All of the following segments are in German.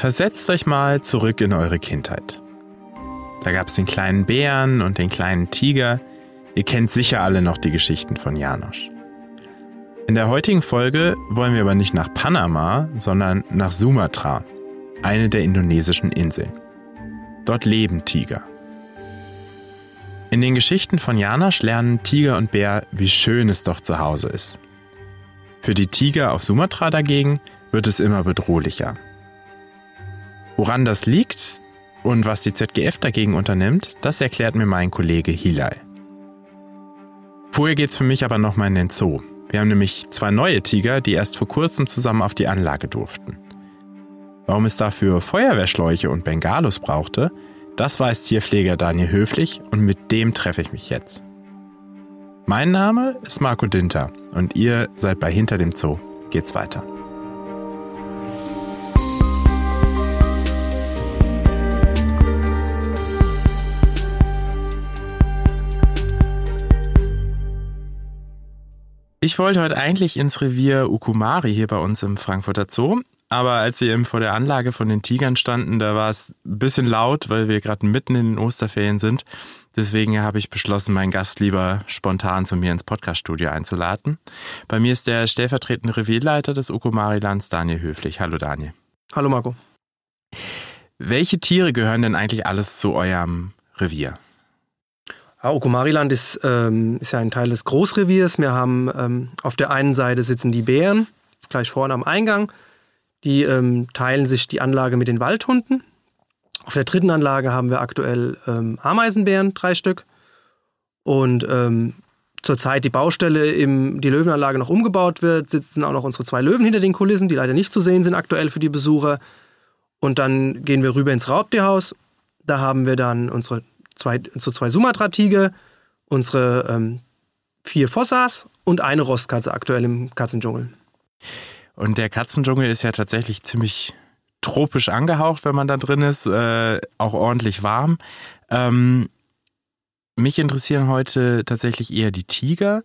Versetzt euch mal zurück in eure Kindheit. Da gab es den kleinen Bären und den kleinen Tiger. Ihr kennt sicher alle noch die Geschichten von Janosch. In der heutigen Folge wollen wir aber nicht nach Panama, sondern nach Sumatra, eine der indonesischen Inseln. Dort leben Tiger. In den Geschichten von Janosch lernen Tiger und Bär, wie schön es doch zu Hause ist. Für die Tiger auf Sumatra dagegen wird es immer bedrohlicher. Woran das liegt und was die ZGF dagegen unternimmt, das erklärt mir mein Kollege Hilal. Vorher geht's für mich aber nochmal in den Zoo. Wir haben nämlich zwei neue Tiger, die erst vor kurzem zusammen auf die Anlage durften. Warum es dafür Feuerwehrschläuche und Bengalos brauchte, das weiß Tierpfleger Daniel Höflich und mit dem treffe ich mich jetzt. Mein Name ist Marco Dinter und ihr seid bei Hinter dem Zoo. Geht's weiter. Ich wollte heute eigentlich ins Revier Ukumari hier bei uns im Frankfurter Zoo, aber als wir eben vor der Anlage von den Tigern standen, da war es ein bisschen laut, weil wir gerade mitten in den Osterferien sind. Deswegen habe ich beschlossen, meinen Gast lieber spontan zu mir ins Podcaststudio einzuladen. Bei mir ist der stellvertretende Revierleiter des Ukumari-Lands, Daniel Höflich. Hallo Daniel. Hallo Marco. Welche Tiere gehören denn eigentlich alles zu eurem Revier? Ja, Okumariland ist, ähm, ist ja ein Teil des Großreviers. Wir haben ähm, auf der einen Seite sitzen die Bären, gleich vorne am Eingang. Die ähm, teilen sich die Anlage mit den Waldhunden. Auf der dritten Anlage haben wir aktuell ähm, Ameisenbären, drei Stück. Und ähm, zurzeit die Baustelle, im, die Löwenanlage noch umgebaut wird, sitzen auch noch unsere zwei Löwen hinter den Kulissen, die leider nicht zu sehen sind aktuell für die Besucher. Und dann gehen wir rüber ins Raubtierhaus. Da haben wir dann unsere zwei, so zwei Sumatra-Tiger, unsere ähm, vier Fossas und eine Rostkatze aktuell im Katzendschungel. Und der Katzendschungel ist ja tatsächlich ziemlich tropisch angehaucht, wenn man da drin ist, äh, auch ordentlich warm. Ähm, mich interessieren heute tatsächlich eher die Tiger.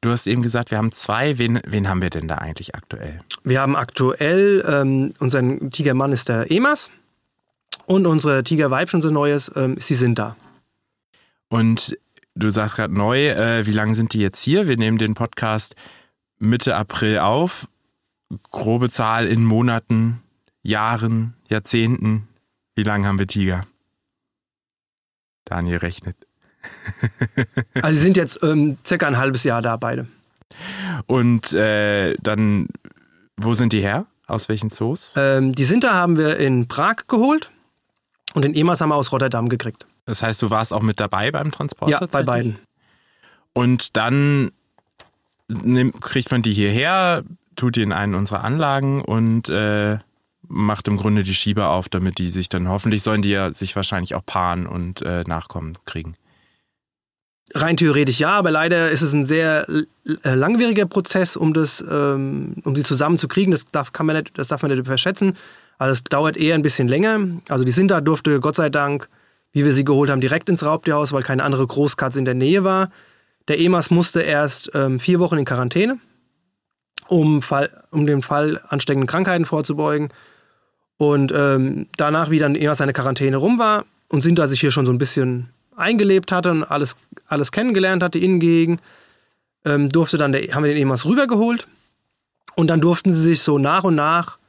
Du hast eben gesagt, wir haben zwei. Wen, wen haben wir denn da eigentlich aktuell? Wir haben aktuell, ähm, unseren Tigermann ist der Emas. Und unsere Tigerweibchen, unser neues, ähm, sie sind da. Und du sagst gerade neu, äh, wie lange sind die jetzt hier? Wir nehmen den Podcast Mitte April auf. Grobe Zahl in Monaten, Jahren, Jahrzehnten. Wie lange haben wir Tiger? Daniel rechnet. also sie sind jetzt ähm, circa ein halbes Jahr da beide. Und äh, dann, wo sind die her? Aus welchen Zoos? Ähm, die Sinter haben wir in Prag geholt. Und den EMAS haben wir aus Rotterdam gekriegt. Das heißt, du warst auch mit dabei beim Transport? Ja, bei beiden. Und dann nimmt, kriegt man die hierher, tut die in einen unserer Anlagen und äh, macht im Grunde die Schieber auf, damit die sich dann, hoffentlich sollen die ja sich wahrscheinlich auch paaren und äh, Nachkommen kriegen. Rein theoretisch ja, aber leider ist es ein sehr äh, langwieriger Prozess, um das, ähm, um sie zusammenzukriegen. Das darf, kann man nicht, das darf man nicht verschätzen. Also es dauert eher ein bisschen länger. Also die Sinta durfte Gott sei Dank, wie wir sie geholt haben, direkt ins Raubtierhaus, weil keine andere Großkatze in der Nähe war. Der EMAS musste erst ähm, vier Wochen in Quarantäne, um, Fall, um den Fall ansteckenden Krankheiten vorzubeugen. Und ähm, danach, wie dann EMAS seine Quarantäne rum war und Sinta sich hier schon so ein bisschen eingelebt hatte und alles, alles kennengelernt hatte in Gegend, ähm, durfte dann der, haben wir den EMAS rübergeholt. Und dann durften sie sich so nach und nach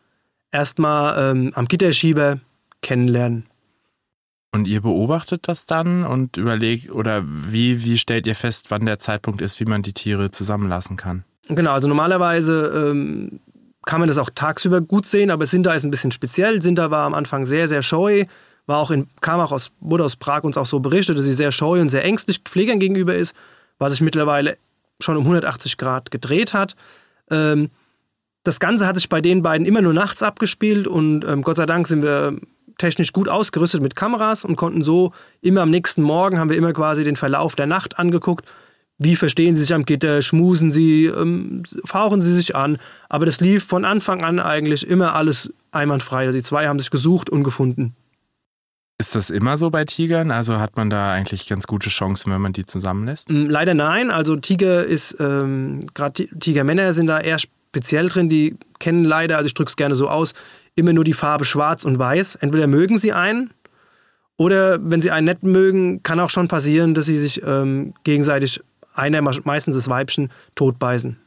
erstmal ähm, am Gitterschieber kennenlernen. Und ihr beobachtet das dann und überlegt, oder wie, wie stellt ihr fest, wann der Zeitpunkt ist, wie man die Tiere zusammenlassen kann? Genau, also normalerweise ähm, kann man das auch tagsüber gut sehen, aber Sinter ist ein bisschen speziell. Sinter war am Anfang sehr, sehr scheu, war auch in, kam auch aus, wurde aus Prag uns auch so berichtet, dass sie sehr scheu und sehr ängstlich Pflegern gegenüber ist, was sich mittlerweile schon um 180 Grad gedreht hat. Ähm, das Ganze hat sich bei den beiden immer nur nachts abgespielt und ähm, Gott sei Dank sind wir technisch gut ausgerüstet mit Kameras und konnten so immer am nächsten Morgen haben wir immer quasi den Verlauf der Nacht angeguckt. Wie verstehen sie sich am Gitter, schmusen sie, ähm, fauchen sie sich an. Aber das lief von Anfang an eigentlich immer alles einwandfrei. Also die zwei haben sich gesucht und gefunden. Ist das immer so bei Tigern? Also hat man da eigentlich ganz gute Chancen, wenn man die zusammenlässt? Mm, leider nein. Also Tiger ist, ähm, gerade Tigermänner sind da eher speziell drin. Die kennen leider, also ich drücke es gerne so aus, immer nur die Farbe schwarz und weiß. Entweder mögen sie einen oder wenn sie einen nicht mögen, kann auch schon passieren, dass sie sich ähm, gegenseitig, einer meistens das Weibchen, totbeißen.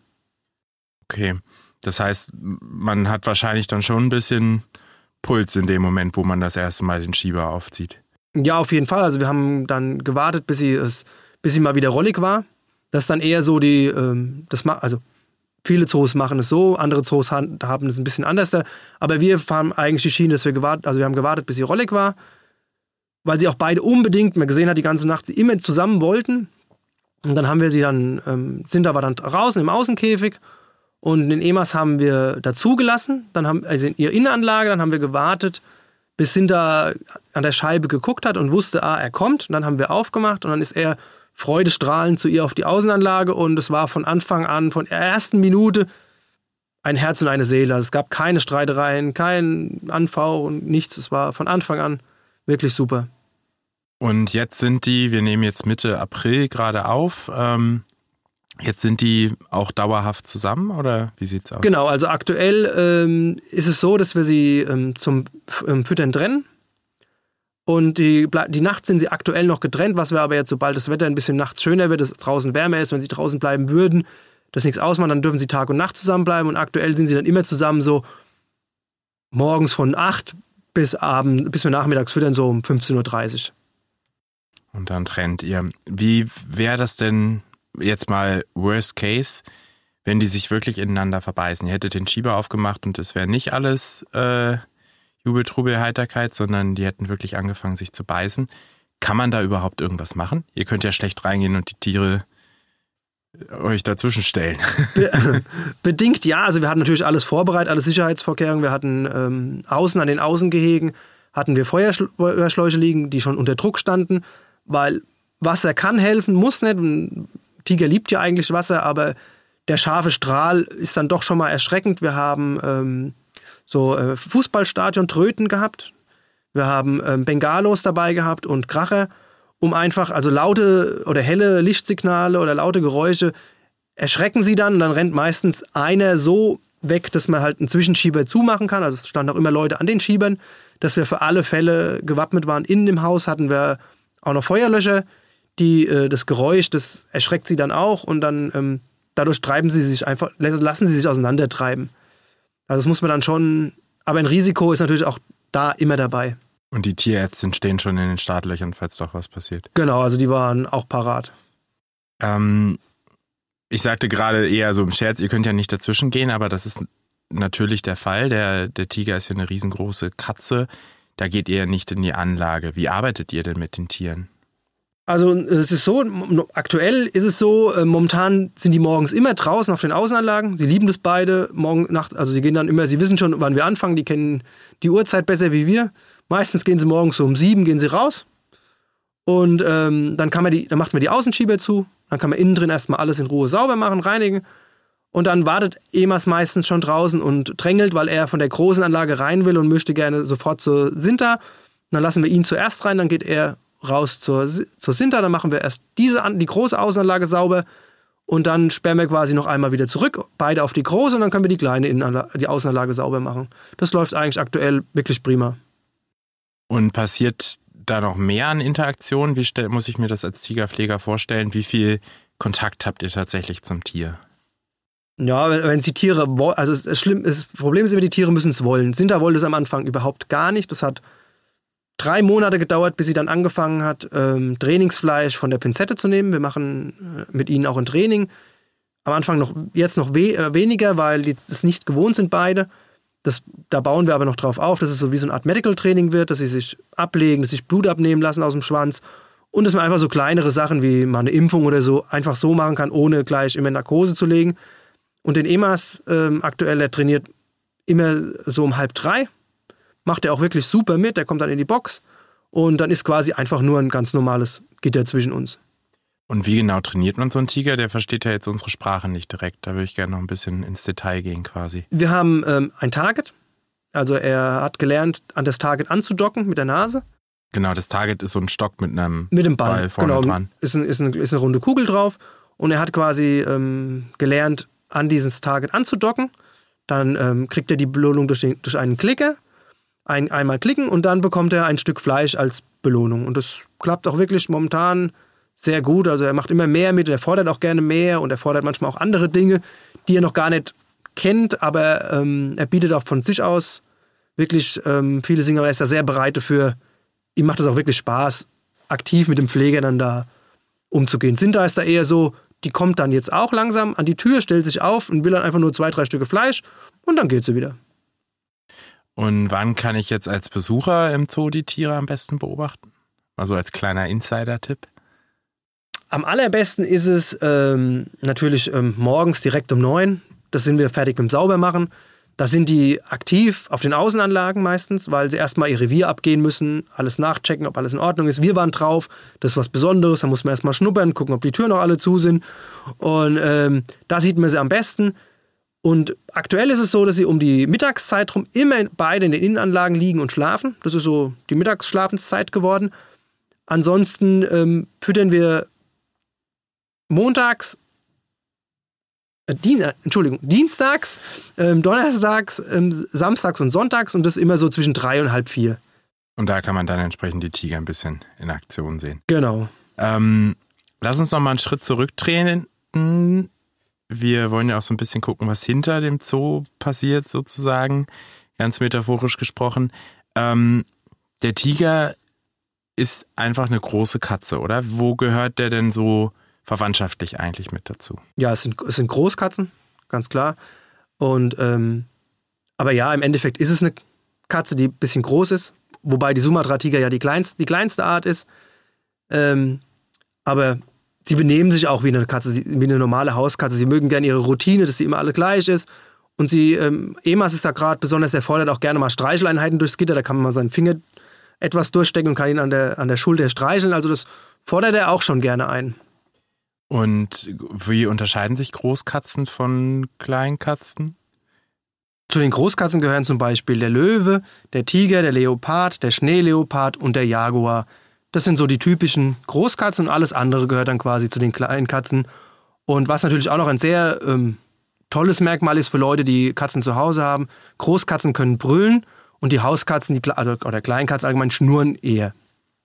Okay, das heißt, man hat wahrscheinlich dann schon ein bisschen Puls in dem Moment, wo man das erste Mal den Schieber aufzieht. Ja, auf jeden Fall. Also wir haben dann gewartet, bis sie es, bis sie mal wieder rollig war. Das ist dann eher so die, ähm, das also viele Zoos machen es so, andere Zoos haben es ein bisschen anders. Aber wir fahren eigentlich die Schiene, dass wir gewartet, also wir haben gewartet, bis sie rollig war, weil sie auch beide unbedingt, man gesehen hat die ganze Nacht, sie immer zusammen wollten. Und dann haben wir sie dann, ähm, sind aber dann draußen im Außenkäfig und den Emas haben wir dazugelassen, dann haben, also in ihre Innenanlage, dann haben wir gewartet, bis Sinta an der Scheibe geguckt hat und wusste, ah, er kommt. Und dann haben wir aufgemacht und dann ist er freudestrahlend zu ihr auf die Außenanlage und es war von Anfang an, von der ersten Minute, ein Herz und eine Seele. Also es gab keine Streitereien, kein Anfau und nichts. Es war von Anfang an wirklich super. Und jetzt sind die, wir nehmen jetzt Mitte April gerade auf, ähm, jetzt sind die auch dauerhaft zusammen oder wie sieht es aus? Genau, also aktuell ähm, ist es so, dass wir sie ähm, zum ähm, Füttern trennen. Und die, die Nacht sind sie aktuell noch getrennt, was wir aber jetzt, sobald das Wetter ein bisschen nachts schöner wird, es draußen wärmer ist, wenn sie draußen bleiben würden, das nichts ausmacht, dann dürfen sie Tag und Nacht zusammenbleiben. Und aktuell sind sie dann immer zusammen so morgens von 8 bis Abend, bis wir nachmittags füttern, so um 15.30 Uhr. Und dann trennt ihr. Wie wäre das denn jetzt mal Worst Case, wenn die sich wirklich ineinander verbeißen? Ihr hättet den Schieber aufgemacht und es wäre nicht alles äh, Jubel, Trubel, Heiterkeit, sondern die hätten wirklich angefangen, sich zu beißen. Kann man da überhaupt irgendwas machen? Ihr könnt ja schlecht reingehen und die Tiere äh, euch dazwischen stellen. Be bedingt ja. Also wir hatten natürlich alles vorbereitet, alle Sicherheitsvorkehrungen. Wir hatten ähm, außen an den Außengehegen hatten wir Feuerschläuche liegen, die schon unter Druck standen, weil Wasser kann helfen, muss nicht. Ein Tiger liebt ja eigentlich Wasser, aber der scharfe Strahl ist dann doch schon mal erschreckend. Wir haben ähm, so äh, Fußballstadion Tröten gehabt. Wir haben ähm, Bengalos dabei gehabt und Kracher, um einfach, also laute oder helle Lichtsignale oder laute Geräusche erschrecken sie dann und dann rennt meistens einer so weg, dass man halt einen Zwischenschieber zumachen kann. Also es standen auch immer Leute an den Schiebern, dass wir für alle Fälle gewappnet waren. Innen im Haus hatten wir auch noch Feuerlöscher, die äh, das Geräusch, das erschreckt sie dann auch und dann ähm, dadurch treiben sie sich einfach, lassen sie sich auseinandertreiben. Also das muss man dann schon, aber ein Risiko ist natürlich auch da immer dabei. Und die Tierärzte stehen schon in den Startlöchern, falls doch was passiert. Genau, also die waren auch parat. Ähm, ich sagte gerade eher so im Scherz, ihr könnt ja nicht dazwischen gehen, aber das ist natürlich der Fall. Der, der Tiger ist ja eine riesengroße Katze. Da geht ihr nicht in die Anlage. Wie arbeitet ihr denn mit den Tieren? Also es ist so, aktuell ist es so, äh, momentan sind die morgens immer draußen auf den Außenanlagen. Sie lieben das beide. Morgen Nacht, also sie gehen dann immer, sie wissen schon, wann wir anfangen, die kennen die Uhrzeit besser wie wir. Meistens gehen sie morgens so um sieben, gehen sie raus. Und ähm, dann kann man die, dann macht man die Außenschieber zu, dann kann man innen drin erstmal alles in Ruhe sauber machen, reinigen. Und dann wartet Emas meistens schon draußen und drängelt, weil er von der großen Anlage rein will und möchte gerne sofort zur Sinter. Dann lassen wir ihn zuerst rein, dann geht er raus zur, zur Sinter, dann machen wir erst diese, die große Außenanlage sauber und dann sperren wir quasi noch einmal wieder zurück, beide auf die große und dann können wir die kleine Innenanlage, die Außenanlage sauber machen. Das läuft eigentlich aktuell wirklich prima. Und passiert da noch mehr an Interaktion? Wie muss ich mir das als Tigerpfleger vorstellen? Wie viel Kontakt habt ihr tatsächlich zum Tier? Ja, wenn sie Tiere wollen, also das Problem ist immer, die Tiere müssen es wollen. Sinter wollte es am Anfang überhaupt gar nicht. Das hat drei Monate gedauert, bis sie dann angefangen hat, ähm, Trainingsfleisch von der Pinzette zu nehmen. Wir machen äh, mit ihnen auch ein Training. Am Anfang noch, jetzt noch we äh, weniger, weil die es nicht gewohnt sind beide. Das, da bauen wir aber noch drauf auf, dass es so wie so eine Art Medical Training wird, dass sie sich ablegen, dass sie sich Blut abnehmen lassen aus dem Schwanz und dass man einfach so kleinere Sachen wie mal eine Impfung oder so einfach so machen kann, ohne gleich immer Narkose zu legen. Und den EMAS ähm, aktuell, der trainiert immer so um halb drei macht er auch wirklich super mit. Der kommt dann in die Box und dann ist quasi einfach nur ein ganz normales Gitter zwischen uns. Und wie genau trainiert man so einen Tiger? Der versteht ja jetzt unsere Sprache nicht direkt. Da würde ich gerne noch ein bisschen ins Detail gehen quasi. Wir haben ähm, ein Target. Also er hat gelernt, an das Target anzudocken mit der Nase. Genau, das Target ist so ein Stock mit einem mit dem Ball, Ball vorne genau, dran. Ist, ein, ist, eine, ist eine runde Kugel drauf. Und er hat quasi ähm, gelernt, an dieses Target anzudocken Dann ähm, kriegt er die Belohnung durch, den, durch einen Klicker, ein, einmal klicken und dann bekommt er ein Stück Fleisch als Belohnung. Und das klappt auch wirklich momentan sehr gut. Also er macht immer mehr mit, er fordert auch gerne mehr und er fordert manchmal auch andere Dinge, die er noch gar nicht kennt, aber ähm, er bietet auch von sich aus wirklich ähm, viele Singer. Er ist da sehr bereit dafür. Ihm macht es auch wirklich Spaß, aktiv mit dem Pfleger dann da umzugehen. Sinta ist da eher so, die kommt dann jetzt auch langsam an die Tür, stellt sich auf und will dann einfach nur zwei, drei Stücke Fleisch und dann geht sie wieder. Und wann kann ich jetzt als Besucher im Zoo die Tiere am besten beobachten? Also als kleiner Insider-Tipp. Am allerbesten ist es ähm, natürlich ähm, morgens direkt um neun. Das sind wir fertig mit dem Saubermachen. Da sind die aktiv auf den Außenanlagen meistens, weil sie erstmal ihr Revier abgehen müssen, alles nachchecken, ob alles in Ordnung ist. Wir waren drauf, das ist was Besonderes, da muss man erstmal schnuppern, gucken, ob die Türen noch alle zu sind. Und ähm, da sieht man sie am besten. Und aktuell ist es so, dass sie um die Mittagszeit rum immer beide in den Innenanlagen liegen und schlafen. Das ist so die Mittagsschlafenszeit geworden. Ansonsten ähm, füttern wir montags äh, Dien, äh, Entschuldigung, dienstags, ähm, donnerstags, ähm, samstags und sonntags und das immer so zwischen drei und halb vier. Und da kann man dann entsprechend die Tiger ein bisschen in Aktion sehen. Genau. Ähm, lass uns noch mal einen Schritt zurückdrehen. Wir wollen ja auch so ein bisschen gucken, was hinter dem Zoo passiert, sozusagen, ganz metaphorisch gesprochen. Ähm, der Tiger ist einfach eine große Katze, oder? Wo gehört der denn so verwandtschaftlich eigentlich mit dazu. Ja, es sind, es sind Großkatzen, ganz klar. Und ähm, aber ja, im Endeffekt ist es eine Katze, die ein bisschen groß ist, wobei die Sumatra-Tiger ja die kleinste, die kleinste Art ist. Ähm, aber sie benehmen sich auch wie eine Katze, wie eine normale Hauskatze. Sie mögen gerne ihre Routine, dass sie immer alle gleich ist. Und sie, ähm, Emas ist da gerade besonders erfordert auch gerne mal Streicheleinheiten durchs Gitter. Da kann man mal seinen Finger etwas durchstecken und kann ihn an der, an der Schulter streicheln. Also das fordert er auch schon gerne ein. Und wie unterscheiden sich Großkatzen von Kleinkatzen? Zu den Großkatzen gehören zum Beispiel der Löwe, der Tiger, der Leopard, der Schneeleopard und der Jaguar. Das sind so die typischen Großkatzen und alles andere gehört dann quasi zu den Kleinkatzen. Und was natürlich auch noch ein sehr ähm, tolles Merkmal ist für Leute, die Katzen zu Hause haben, Großkatzen können brüllen und die Hauskatzen die, also, oder Kleinkatzen allgemein schnurren eher.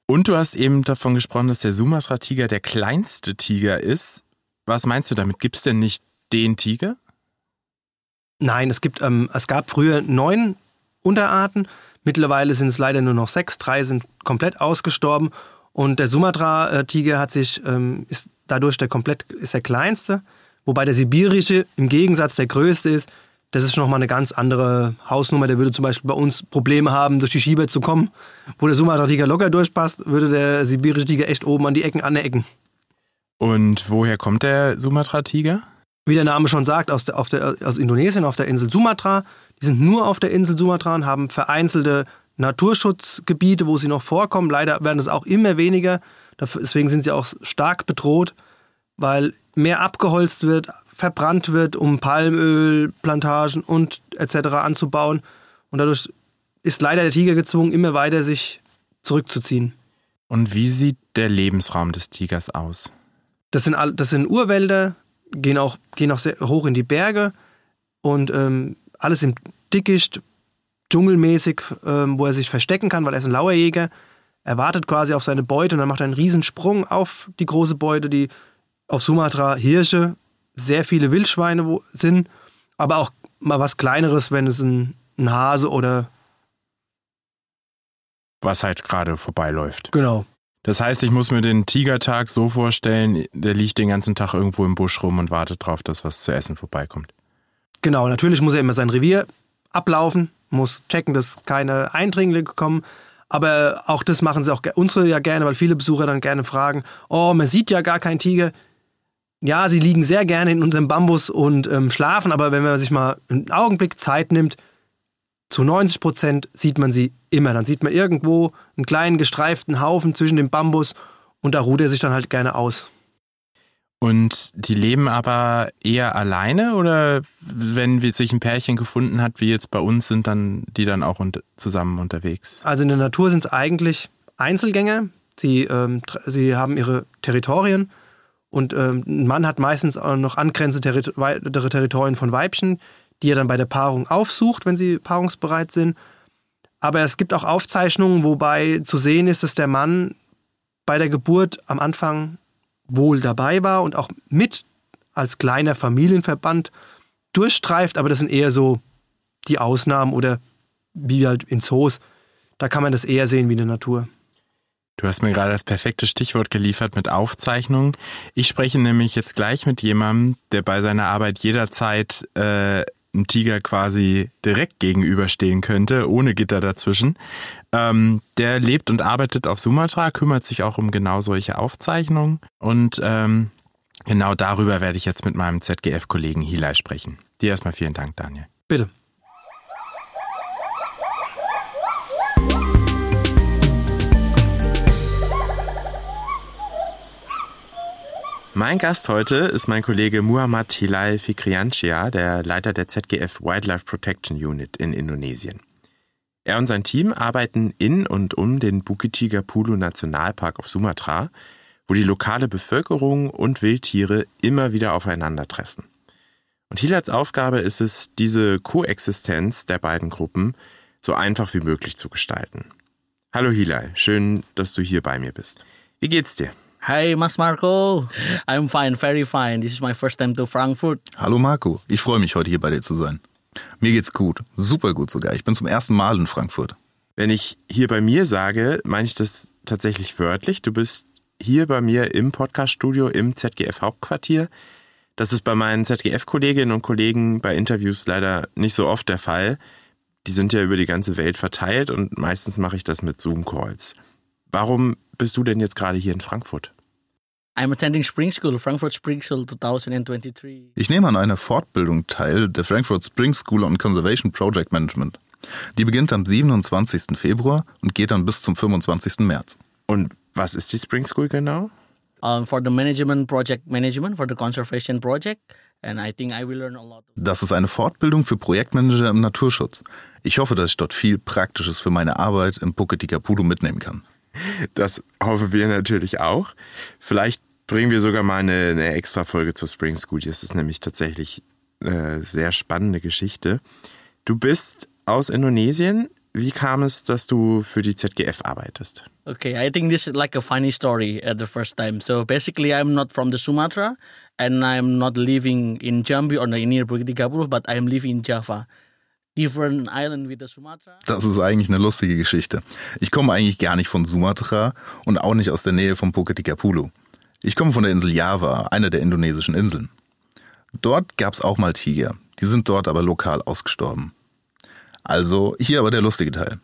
Und du hast eben davon gesprochen, dass der Sumatra-Tiger der kleinste Tiger ist. Was meinst du damit? Gibt es denn nicht den Tiger? Nein, es gibt, ähm, es gab früher neun Unterarten. Mittlerweile sind es leider nur noch sechs. Drei sind komplett ausgestorben. Und der Sumatra-Tiger hat sich, ähm, ist dadurch der komplett, ist der kleinste. Wobei der sibirische im Gegensatz der größte ist das ist nochmal eine ganz andere Hausnummer. Der würde zum Beispiel bei uns Probleme haben, durch die Schieber zu kommen. Wo der Sumatra-Tiger locker durchpasst, würde der sibirische Tiger echt oben an die Ecken anecken. Und woher kommt der Sumatra-Tiger? Wie der Name schon sagt, aus, der, der, aus Indonesien, auf der Insel Sumatra. Die sind nur auf der Insel Sumatra und haben vereinzelte Naturschutzgebiete, wo sie noch vorkommen. Leider werden es auch immer weniger. Deswegen sind sie auch stark bedroht, weil mehr abgeholzt wird, verbrannt wird, um Palmölplantagen und etc. anzubauen. Und dadurch ist leider der Tiger gezwungen, immer weiter sich zurückzuziehen. Und wie sieht der Lebensraum des Tigers aus? Das sind, das sind Urwälder, gehen auch, gehen auch sehr hoch in die Berge und ähm, alles im Dickicht, dschungelmäßig, ähm, wo er sich verstecken kann, weil er ist ein Lauerjäger. Er wartet quasi auf seine Beute und dann macht er einen Riesensprung auf die große Beute, die auf Sumatra Hirsche sehr viele Wildschweine sind, aber auch mal was Kleineres, wenn es ein, ein Hase oder was halt gerade vorbeiläuft. Genau. Das heißt, ich muss mir den Tigertag so vorstellen, der liegt den ganzen Tag irgendwo im Busch rum und wartet darauf, dass was zu essen vorbeikommt. Genau, natürlich muss er immer sein Revier ablaufen, muss checken, dass keine Eindringlinge kommen. Aber auch das machen sie auch unsere ja gerne, weil viele Besucher dann gerne fragen, oh, man sieht ja gar keinen Tiger ja, sie liegen sehr gerne in unserem Bambus und ähm, schlafen, aber wenn man sich mal einen Augenblick Zeit nimmt, zu 90 Prozent sieht man sie immer. Dann sieht man irgendwo einen kleinen gestreiften Haufen zwischen dem Bambus und da ruht er sich dann halt gerne aus. Und die leben aber eher alleine oder wenn sich ein Pärchen gefunden hat, wie jetzt bei uns, sind dann die dann auch zusammen unterwegs? Also in der Natur sind es eigentlich Einzelgänger. Sie, ähm, sie haben ihre Territorien und ähm, ein Mann hat meistens auch noch angrenzende weitere Territorien von Weibchen, die er dann bei der Paarung aufsucht, wenn sie paarungsbereit sind. Aber es gibt auch Aufzeichnungen, wobei zu sehen ist, dass der Mann bei der Geburt am Anfang wohl dabei war und auch mit als kleiner Familienverband durchstreift, aber das sind eher so die Ausnahmen oder wie halt in Zoos. Da kann man das eher sehen wie in der Natur. Du hast mir gerade das perfekte Stichwort geliefert mit Aufzeichnungen. Ich spreche nämlich jetzt gleich mit jemandem, der bei seiner Arbeit jederzeit äh, einem Tiger quasi direkt gegenüberstehen könnte, ohne Gitter dazwischen. Ähm, der lebt und arbeitet auf Sumatra, kümmert sich auch um genau solche Aufzeichnungen und ähm, genau darüber werde ich jetzt mit meinem ZGF-Kollegen Hilai sprechen. Dir erstmal vielen Dank, Daniel. Bitte. Mein Gast heute ist mein Kollege Muhammad Hilal Fikriancia, der Leiter der ZGF Wildlife Protection Unit in Indonesien. Er und sein Team arbeiten in und um den Bukit Pulu Nationalpark auf Sumatra, wo die lokale Bevölkerung und Wildtiere immer wieder aufeinandertreffen. Und Hilals Aufgabe ist es, diese Koexistenz der beiden Gruppen so einfach wie möglich zu gestalten. Hallo Hilal, schön, dass du hier bei mir bist. Wie geht's dir? Hi, Mas Marco. I'm fine, very fine. This is my first time to Frankfurt. Hallo Marco, ich freue mich, heute hier bei dir zu sein. Mir geht's gut, super gut sogar. Ich bin zum ersten Mal in Frankfurt. Wenn ich hier bei mir sage, meine ich das tatsächlich wörtlich. Du bist hier bei mir im Podcaststudio im ZGF Hauptquartier. Das ist bei meinen ZGF-Kolleginnen und Kollegen bei Interviews leider nicht so oft der Fall. Die sind ja über die ganze Welt verteilt und meistens mache ich das mit Zoom-Calls. Warum bist du denn jetzt gerade hier in Frankfurt? I'm attending Spring School, Frankfurt Spring School 2023. Ich nehme an einer Fortbildung teil der Frankfurt Spring School on Conservation Project Management. Die beginnt am 27. Februar und geht dann bis zum 25. März. Und was ist die Spring School genau? Um, for the management project management, for the conservation project. And I think I will learn a lot. Das ist eine Fortbildung für Projektmanager im Naturschutz. Ich hoffe, dass ich dort viel Praktisches für meine Arbeit im Puketikapudu mitnehmen kann. Das hoffen wir natürlich auch. Vielleicht bringen wir sogar mal eine, eine extra Folge zur Spring School. Das ist nämlich tatsächlich eine sehr spannende Geschichte. Du bist aus Indonesien. Wie kam es, dass du für die ZGF arbeitest? Okay, I think this is like a funny story at the first time. So basically, I'm not from the Sumatra and I'm not living in Jambi or near Bukit but I'm living in Java. Das ist eigentlich eine lustige Geschichte. Ich komme eigentlich gar nicht von Sumatra und auch nicht aus der Nähe von Phuket Kapulu. Ich komme von der Insel Java, einer der indonesischen Inseln. Dort gab es auch mal Tiger. Die sind dort aber lokal ausgestorben. Also hier aber der lustige Teil.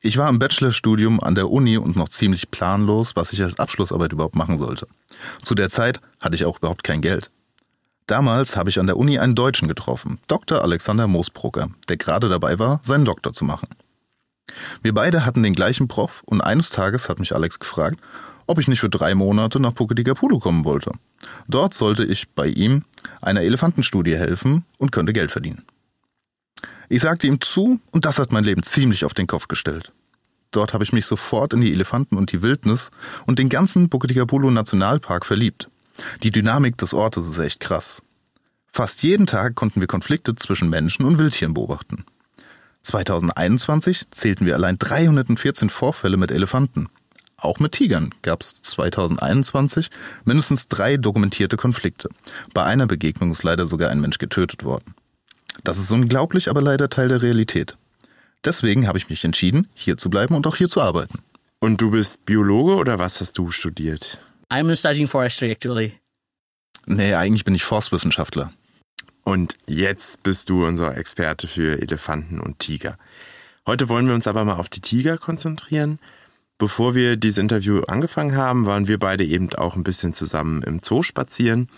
Ich war im Bachelorstudium an der Uni und noch ziemlich planlos, was ich als Abschlussarbeit überhaupt machen sollte. Zu der Zeit hatte ich auch überhaupt kein Geld. Damals habe ich an der Uni einen Deutschen getroffen, Dr. Alexander Moosbrugger, der gerade dabei war, seinen Doktor zu machen. Wir beide hatten den gleichen Prof und eines Tages hat mich Alex gefragt, ob ich nicht für drei Monate nach Pukedigapulu kommen wollte. Dort sollte ich bei ihm einer Elefantenstudie helfen und könnte Geld verdienen. Ich sagte ihm zu und das hat mein Leben ziemlich auf den Kopf gestellt. Dort habe ich mich sofort in die Elefanten und die Wildnis und den ganzen Pukedigapulu Nationalpark verliebt. Die Dynamik des Ortes ist echt krass. Fast jeden Tag konnten wir Konflikte zwischen Menschen und Wildtieren beobachten. 2021 zählten wir allein 314 Vorfälle mit Elefanten. Auch mit Tigern gab es 2021 mindestens drei dokumentierte Konflikte. Bei einer Begegnung ist leider sogar ein Mensch getötet worden. Das ist unglaublich, aber leider Teil der Realität. Deswegen habe ich mich entschieden, hier zu bleiben und auch hier zu arbeiten. Und du bist Biologe oder was hast du studiert? I'm studying forestry actually. Nee, eigentlich bin ich Forstwissenschaftler. Und jetzt bist du unser Experte für Elefanten und Tiger. Heute wollen wir uns aber mal auf die Tiger konzentrieren. Bevor wir dieses Interview angefangen haben, waren wir beide eben auch ein bisschen zusammen im Zoo spazieren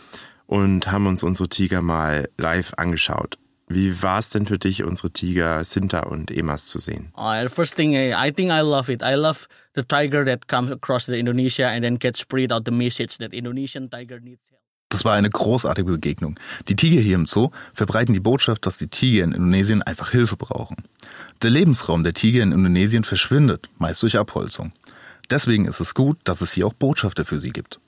und haben uns unsere Tiger mal live angeschaut. Wie war es denn für dich, unsere Tiger Sinta und Emas zu sehen? Uh, first thing, I think I love it. I love the tiger that comes across the Indonesia and then gets spread out the message that Indonesian tiger needs. Das war eine großartige Begegnung. Die Tiger hier im Zoo verbreiten die Botschaft, dass die Tiger in Indonesien einfach Hilfe brauchen. Der Lebensraum der Tiger in Indonesien verschwindet, meist durch Abholzung. Deswegen ist es gut, dass es hier auch Botschafter für sie gibt.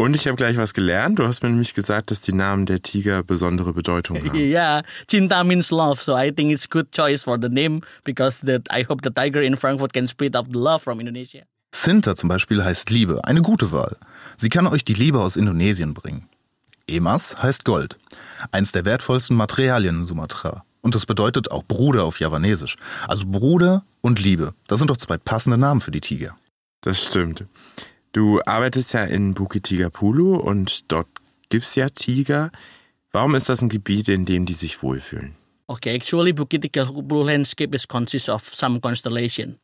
Und ich habe gleich was gelernt. Du hast mir nämlich gesagt, dass die Namen der Tiger besondere Bedeutung haben. yeah, Cinta means love, so I think it's good choice for the name because that I hope the tiger in Frankfurt can spread out the love from Indonesia. Sinta zum Beispiel heißt Liebe, eine gute Wahl. Sie kann euch die Liebe aus Indonesien bringen. Emas heißt Gold, eins der wertvollsten Materialien in Sumatra. Und das bedeutet auch Bruder auf Javanesisch. Also Bruder und Liebe. Das sind doch zwei passende Namen für die Tiger. Das stimmt. Du arbeitest ja in Bukit Tigapulu und dort gibt's ja Tiger. Warum ist das ein Gebiet, in dem die sich wohlfühlen? Okay, actually, Bukit Tigapulu landscape is consists of some constellation.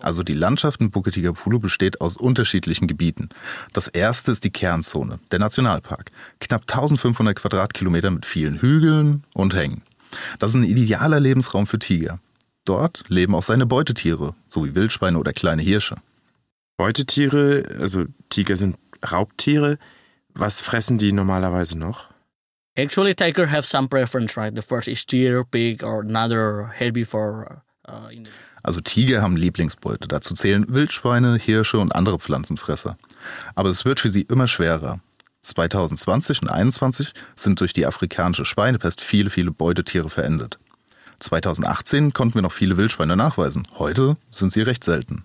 Also die Landschaft in Bukit Tigapulu besteht aus unterschiedlichen Gebieten. Das erste ist die Kernzone, der Nationalpark. Knapp 1500 Quadratkilometer mit vielen Hügeln und Hängen. Das ist ein idealer Lebensraum für Tiger. Dort leben auch seine Beutetiere, sowie Wildschweine oder kleine Hirsche. Beutetiere, also Tiger sind Raubtiere. Was fressen die normalerweise noch? Actually, tiger have some preference, right? The first is deer, pig, or another herbivore. In Also Tiger haben Lieblingsbeute. Dazu zählen Wildschweine, Hirsche und andere Pflanzenfresser. Aber es wird für sie immer schwerer. 2020 und 2021 sind durch die afrikanische Schweinepest viele, viele Beutetiere verendet. 2018 konnten wir noch viele Wildschweine nachweisen. Heute sind sie recht selten.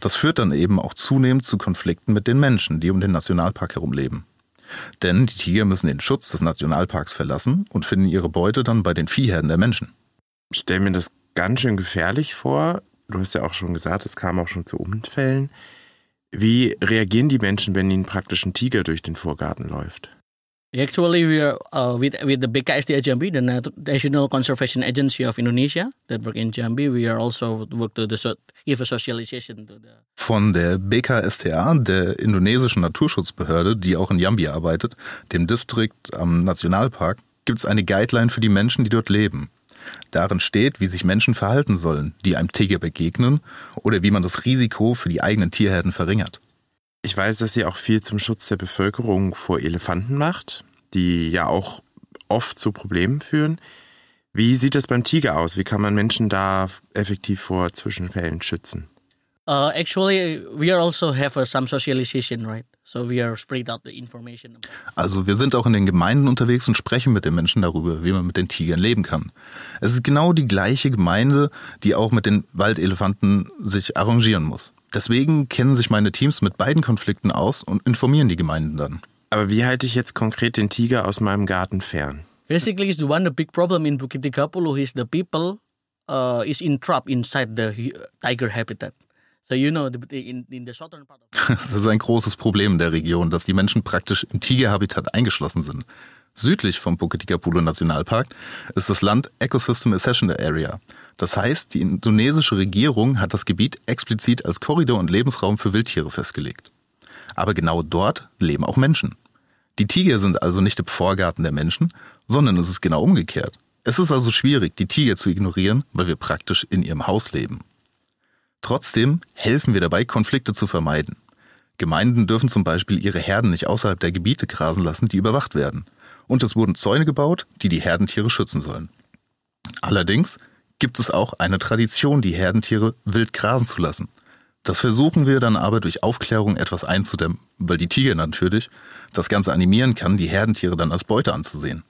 Das führt dann eben auch zunehmend zu Konflikten mit den Menschen, die um den Nationalpark herum leben. Denn die Tiger müssen den Schutz des Nationalparks verlassen und finden ihre Beute dann bei den Viehherden der Menschen. Stell mir das ganz schön gefährlich vor. Du hast ja auch schon gesagt, es kam auch schon zu Unfällen. Wie reagieren die Menschen, wenn ihnen praktisch ein Tiger durch den Vorgarten läuft? Actually, we are uh, with with the BKSDA Jambi, the Nat- National Conservation Agency of Indonesia, that work in Jambi. We are also work to the give a socialization to the. Von der BKSTA, der indonesischen Naturschutzbehörde, die auch in Jambi arbeitet, dem Distrikt am Nationalpark, gibt es eine Guideline für die Menschen, die dort leben. Darin steht, wie sich Menschen verhalten sollen, die einem Tiger begegnen oder wie man das Risiko für die eigenen Tierherden verringert. Ich weiß, dass sie auch viel zum Schutz der Bevölkerung vor Elefanten macht, die ja auch oft zu Problemen führen. Wie sieht das beim Tiger aus? Wie kann man Menschen da effektiv vor Zwischenfällen schützen? Uh, actually, we also have some socialization, right? So we are spread out the information. Also wir sind auch in den Gemeinden unterwegs und sprechen mit den Menschen darüber, wie man mit den Tigern leben kann. Es ist genau die gleiche Gemeinde, die auch mit den Waldelefanten sich arrangieren muss. Deswegen kennen sich meine Teams mit beiden Konflikten aus und informieren die Gemeinden dann. Aber wie halte ich jetzt konkret den Tiger aus meinem Garten fern? Basically, is the one the big problem in Bukit Tigapulu is the people uh, is entrapped inside the hu- tiger habitat. So you know, the, in in the southern part of Das ist ein großes Problem in der Region, dass die Menschen praktisch im Tigerhabitat eingeschlossen sind. Südlich vom Bukit Tigapulu Nationalpark ist das Land Ecosystem Accession Area. Das heißt, die indonesische Regierung hat das Gebiet explizit als Korridor und Lebensraum für Wildtiere festgelegt. Aber genau dort leben auch Menschen. Die Tiger sind also nicht im Vorgarten der Menschen, sondern es ist genau umgekehrt. Es ist also schwierig, die Tiger zu ignorieren, weil wir praktisch in ihrem Haus leben. Trotzdem helfen wir dabei, Konflikte zu vermeiden. Gemeinden dürfen zum Beispiel ihre Herden nicht außerhalb der Gebiete grasen lassen, die überwacht werden. Und es wurden Zäune gebaut, die die Herdentiere schützen sollen. Allerdings gibt es auch eine Tradition, die Herdentiere wild grasen zu lassen. Das versuchen wir dann aber durch Aufklärung etwas einzudämmen, weil die Tiger natürlich das Ganze animieren kann, die Herdentiere dann als Beute anzusehen.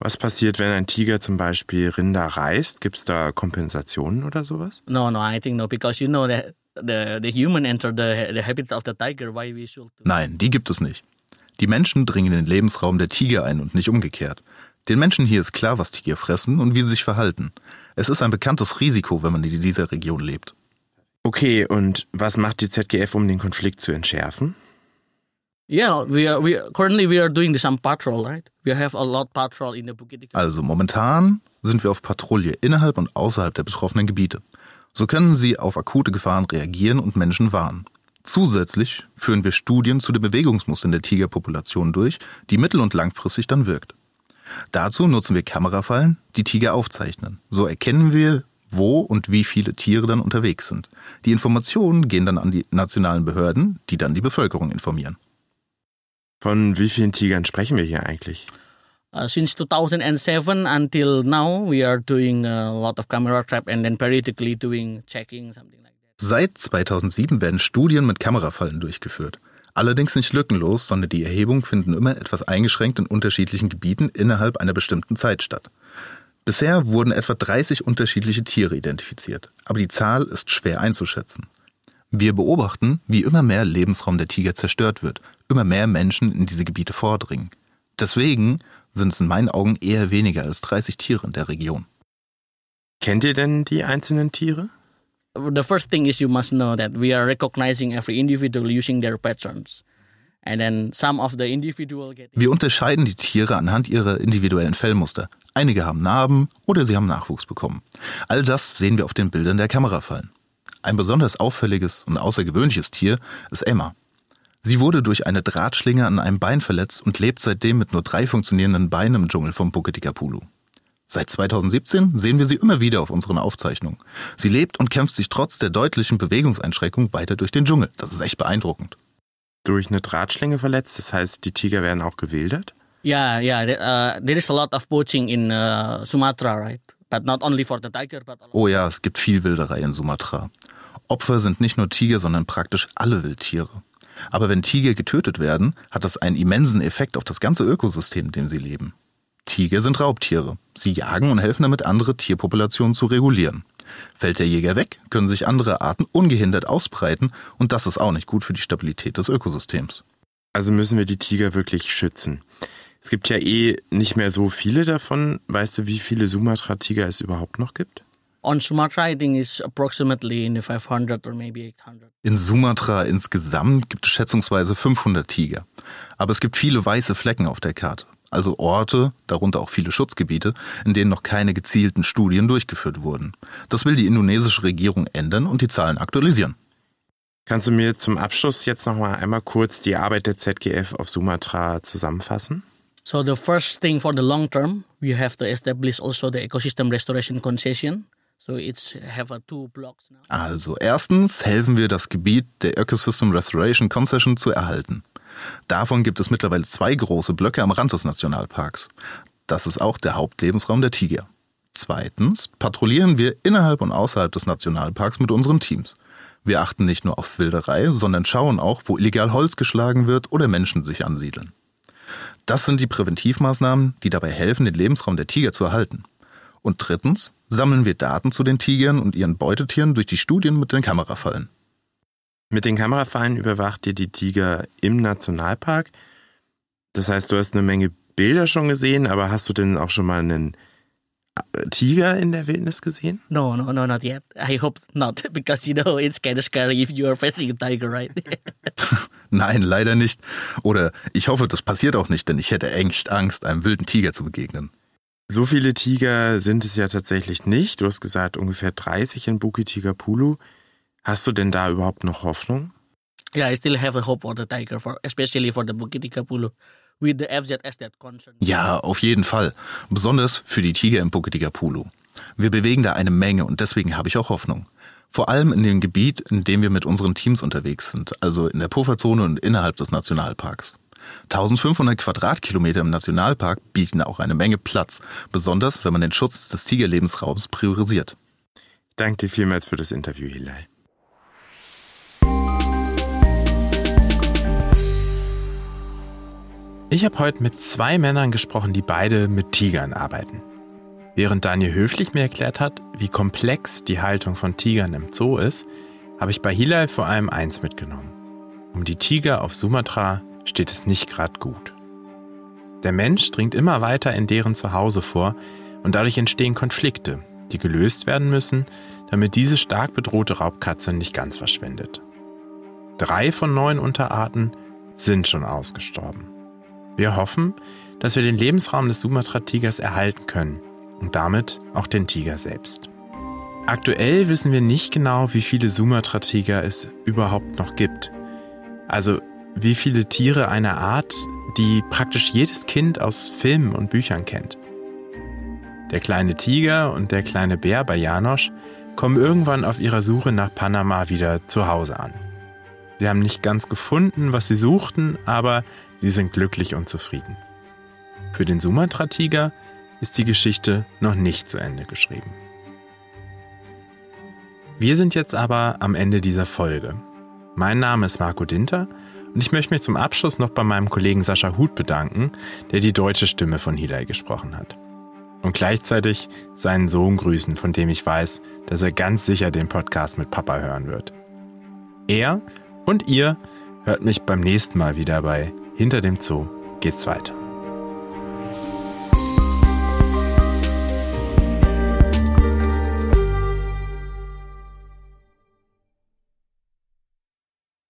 Was passiert, wenn ein Tiger zum Beispiel Rinder reißt? Gibt es da Kompensationen oder sowas? No, no, I think no, because you know that the the human enter the the habitat of the tiger. Why we should? Nein, die gibt es nicht. Die Menschen dringen in den Lebensraum der Tiger ein und nicht umgekehrt. Den Menschen hier ist klar, was Tiger fressen und wie sie sich verhalten. Es ist ein bekanntes Risiko, wenn man in dieser Region lebt. Okay, und was macht die ZGF, um den Konflikt zu entschärfen? Yeah, we are we currently we are doing some patrol, right? We have a lot patrol in the Bukit. Also momentan sind wir auf Patrouille innerhalb und außerhalb der betroffenen Gebiete. So können sie auf akute Gefahren reagieren und Menschen warnen. Zusätzlich führen wir Studien zu den Bewegungsmustern der Tigerpopulation durch, die mittel- und langfristig dann wirkt. Dazu nutzen wir Kamerafallen, die Tiger aufzeichnen. So erkennen wir, wo und wie viele Tiere dann unterwegs sind. Die Informationen gehen dann an die nationalen Behörden, die dann die Bevölkerung informieren. Von wie vielen Tigern sprechen wir hier eigentlich? Uh, since 2007 until now, we are doing a lot of camera trap and then periodically doing checking something like that. Seit 2007 werden Studien mit Kamerafallen durchgeführt. Allerdings nicht lückenlos, sondern die Erhebungen finden immer etwas eingeschränkt in unterschiedlichen Gebieten innerhalb einer bestimmten Zeit statt. Bisher wurden etwa 30 unterschiedliche Tiere identifiziert, aber die Zahl ist schwer einzuschätzen. Wir beobachten, wie immer mehr Lebensraum der Tiger zerstört wird, immer mehr Menschen in diese Gebiete vordringen. Deswegen sind es in meinen Augen eher weniger als 30 Tiere in der Region. Kennt ihr denn die einzelnen Tiere? The first thing is you must know that we are recognizing every individual using their patterns. And then some of the individual get Wir unterscheiden die Tiere anhand ihrer individuellen Fellmuster. Einige haben Narben oder sie haben Nachwuchs bekommen. All das sehen wir auf den Bildern der Kamera fallen. Ein besonders auffälliges und außergewöhnliches Tier ist Emma. Sie wurde durch eine Drahtschlinge an einem Bein verletzt und lebt seitdem mit nur drei funktionierenden Beinen im Dschungel vom Bukit-Tikapulu. Seit 2017 sehen wir sie immer wieder auf unseren Aufzeichnungen. Sie lebt und kämpft sich trotz der deutlichen Bewegungseinschränkung weiter durch den Dschungel. Das ist echt beeindruckend. Durch eine Drahtschlinge verletzt, das heißt, die Tiger werden auch gewildert? Yeah. th- Uh, there is a lot of poaching in uh, Sumatra, right? But not only for the tiger, but also Oh ja, es gibt viel Wilderei in Sumatra. Opfer sind nicht nur Tiger, sondern praktisch alle Wildtiere. Aber wenn Tiger getötet werden, hat das einen immensen Effekt auf das ganze Ökosystem, in dem sie leben. Tiger sind Raubtiere. Sie jagen und helfen damit, andere Tierpopulationen zu regulieren. Fällt der Jäger weg, können sich andere Arten ungehindert ausbreiten und das ist auch nicht gut für die Stabilität des Ökosystems. Also müssen wir die Tiger wirklich schützen. Es gibt ja eh nicht mehr so viele davon. Weißt du, wie viele Sumatra-Tiger es überhaupt noch gibt? On Sumatra, I think it's approximately in the 500 or maybe 800. In Sumatra insgesamt gibt es schätzungsweise 500 Tiger. Aber es gibt viele weiße Flecken auf der Karte. Also Orte, darunter auch viele Schutzgebiete, in denen noch keine gezielten Studien durchgeführt wurden. Das will die indonesische Regierung ändern und die Zahlen aktualisieren. Kannst du mir zum Abschluss jetzt noch mal einmal kurz die Arbeit der ZGF auf Sumatra zusammenfassen? So the first thing for the long term, we have to establish also the ecosystem restoration concession. Also erstens helfen wir das Gebiet der Ecosystem Restoration Concession zu erhalten. Davon gibt es mittlerweile zwei große Blöcke am Rand des Nationalparks. Das ist auch der Hauptlebensraum der Tiger. Zweitens patrouillieren wir innerhalb und außerhalb des Nationalparks mit unseren Teams. Wir achten nicht nur auf Wilderei, sondern schauen auch, wo illegal Holz geschlagen wird oder Menschen sich ansiedeln. Das sind die Präventivmaßnahmen, die dabei helfen, den Lebensraum der Tiger zu erhalten. Und drittens sammeln wir Daten zu den Tigern und ihren Beutetieren durch die Studien mit den Kamerafallen. Mit den Kamerafallen überwacht ihr die Tiger im Nationalpark. Das heißt, du hast eine Menge Bilder schon gesehen, aber hast du denn auch schon mal einen äh, Tiger in der Wildnis gesehen? No, no, no, not yet. I hope not, because you know it's kind of scary if you are facing a tiger, right? Nein, leider nicht. Oder ich hoffe, das passiert auch nicht, denn ich hätte echt Angst, einem wilden Tiger zu begegnen. So viele Tiger sind es ja tatsächlich nicht. Du hast gesagt, ungefähr 30 in Bukit Tigapulu. Hast du denn da überhaupt noch Hoffnung? yeah, I still have a hope for the tiger, for especially for the Bukit Tikapulu, with the FZS that concern. Ja, auf jeden Fall. Besonders für die Tiger im Bukit-Tikapulu. Wir bewegen da eine Menge und deswegen habe ich auch Hoffnung. Vor allem in dem Gebiet, in dem wir mit unseren Teams unterwegs sind, also in der Pufferzone und innerhalb des Nationalparks. 1500 Quadratkilometer im Nationalpark bieten auch eine Menge Platz, besonders wenn man den Schutz des Tigerlebensraums priorisiert. Danke dir vielmals für das Interview, Hilal. Ich habe heute mit zwei Männern gesprochen, die beide mit Tigern arbeiten. Während Daniel Höflich mir erklärt hat, wie komplex die Haltung von Tigern im Zoo ist, habe ich bei Hilal vor allem eins mitgenommen. Um die Tiger auf Sumatra steht es nicht gerade gut. Der Mensch dringt immer weiter in deren Zuhause vor und dadurch entstehen Konflikte, die gelöst werden müssen, damit diese stark bedrohte Raubkatze nicht ganz verschwindet. Drei von neun Unterarten sind schon ausgestorben. Wir hoffen, dass wir den Lebensraum des Sumatra-Tigers erhalten können und damit auch den Tiger selbst. Aktuell wissen wir nicht genau, wie viele Sumatra-Tiger es überhaupt noch gibt. Also wie viele Tiere einer Art, die praktisch jedes Kind aus Filmen und Büchern kennt. Der kleine Tiger und der kleine Bär bei Janosch kommen irgendwann auf ihrer Suche nach Panama wieder zu Hause an. Sie haben nicht ganz gefunden, was sie suchten, aber sie sind glücklich und zufrieden. Für den Sumatra-Tiger ist die Geschichte noch nicht zu Ende geschrieben. Wir sind jetzt aber am Ende dieser Folge. Mein Name ist Marco Dinter Und ich möchte mich zum Abschluss noch bei meinem Kollegen Sascha Huth bedanken, der die deutsche Stimme von Hilal gesprochen hat. Und gleichzeitig seinen Sohn grüßen, von dem ich weiß, dass er ganz sicher den Podcast mit Papa hören wird. Er und ihr hört mich beim nächsten Mal wieder bei Hinter dem Zoo geht's weiter.